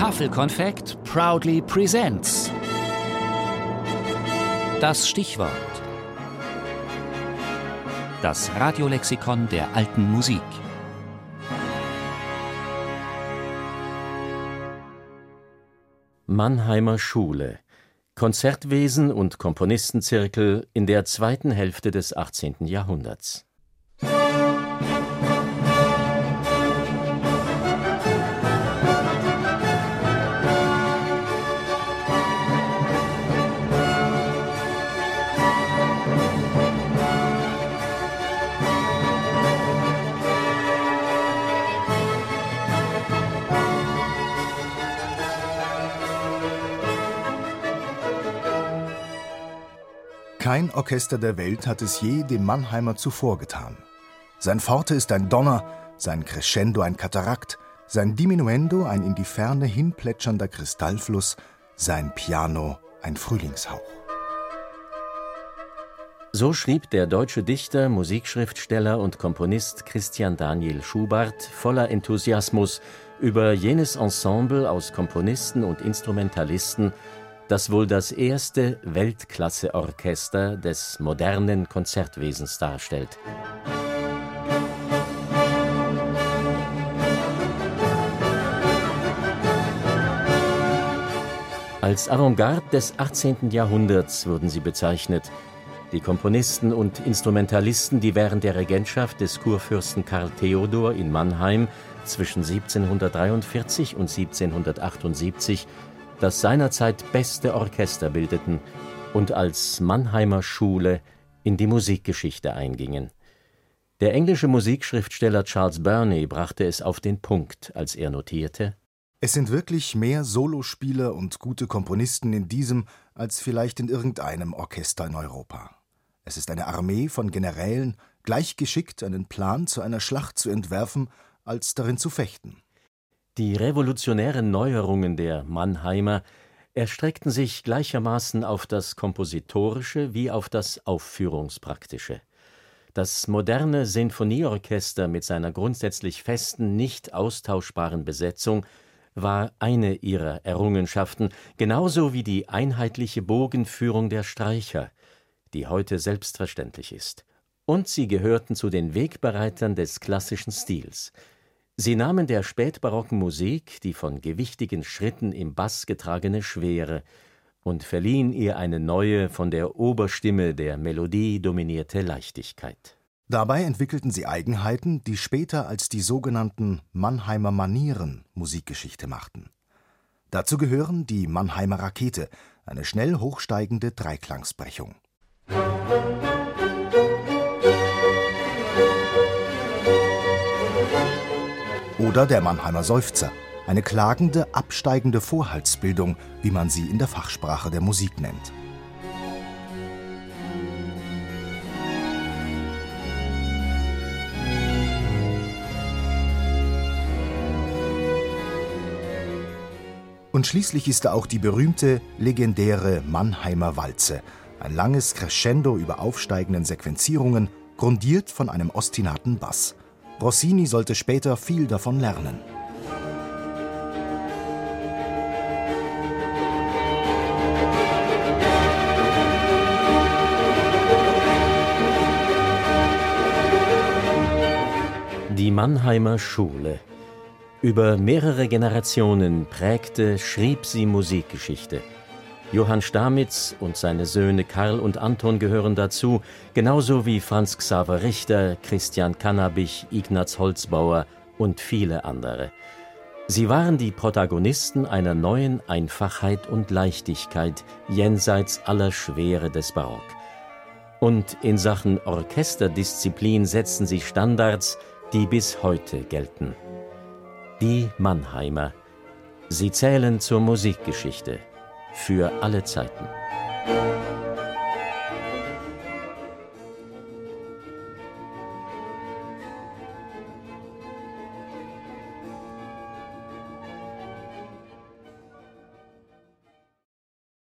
Tafelkonfekt proudly presents. Das Stichwort. Das Radiolexikon der alten Musik. Mannheimer Schule. Konzertwesen und Komponistenzirkel in der zweiten Hälfte des 18. Jahrhunderts. Kein Orchester der Welt hat es je dem Mannheimer zuvor getan. Sein Forte ist ein Donner, sein Crescendo ein Katarakt, sein Diminuendo ein in die Ferne hinplätschernder Kristallfluss, sein Piano ein Frühlingshauch. So schrieb der deutsche Dichter, Musikschriftsteller und Komponist Christian Daniel Schubart voller Enthusiasmus über jenes Ensemble aus Komponisten und Instrumentalisten, das wohl das erste Weltklasse-Orchester des modernen Konzertwesens darstellt. Als Avantgarde des 18. Jahrhunderts wurden sie bezeichnet, die Komponisten und Instrumentalisten, die während der Regentschaft des Kurfürsten Karl Theodor in Mannheim zwischen 1743 und 1778 das seinerzeit beste Orchester bildeten und als Mannheimer Schule in die Musikgeschichte eingingen. Der englische Musikschriftsteller Charles Burney brachte es auf den Punkt, als er notierte: Es sind wirklich mehr Solospieler und gute Komponisten in diesem als vielleicht in irgendeinem Orchester in Europa. Es ist eine Armee von Generälen, gleich geschickt, einen Plan zu einer Schlacht zu entwerfen, als darin zu fechten. Die revolutionären Neuerungen der Mannheimer erstreckten sich gleichermaßen auf das Kompositorische wie auf das Aufführungspraktische. Das moderne Sinfonieorchester mit seiner grundsätzlich festen, nicht austauschbaren Besetzung war eine ihrer Errungenschaften, genauso wie die einheitliche Bogenführung der Streicher, die heute selbstverständlich ist. Und sie gehörten zu den Wegbereitern des klassischen Stils. Sie nahmen der spätbarocken Musik die von gewichtigen Schritten im Bass getragene Schwere und verliehen ihr eine neue, von der Oberstimme der Melodie dominierte Leichtigkeit. Dabei entwickelten sie Eigenheiten, die später als die sogenannten Mannheimer Manieren Musikgeschichte machten. Dazu gehören die Mannheimer Rakete, eine schnell hochsteigende Dreiklangsbrechung. Oder der Mannheimer Seufzer, eine klagende, absteigende Vorhaltsbildung, wie man sie in der Fachsprache der Musik nennt. Und schließlich ist da auch die berühmte, legendäre Mannheimer Walze, ein langes Crescendo über aufsteigenden Sequenzierungen, grundiert von einem ostinaten Bass. Rossini sollte später viel davon lernen. Die Mannheimer Schule. Über mehrere Generationen prägte, schrieb sie Musikgeschichte. Johann Stamitz und seine Söhne Karl und Anton gehören dazu, genauso wie Franz Xaver Richter, Christian Kannabich, Ignaz Holzbauer und viele andere. Sie waren die Protagonisten einer neuen Einfachheit und Leichtigkeit jenseits aller Schwere des Barock. Und in Sachen Orchesterdisziplin setzen sie Standards, die bis heute gelten. Die Mannheimer. Sie zählen zur Musikgeschichte für alle Zeiten.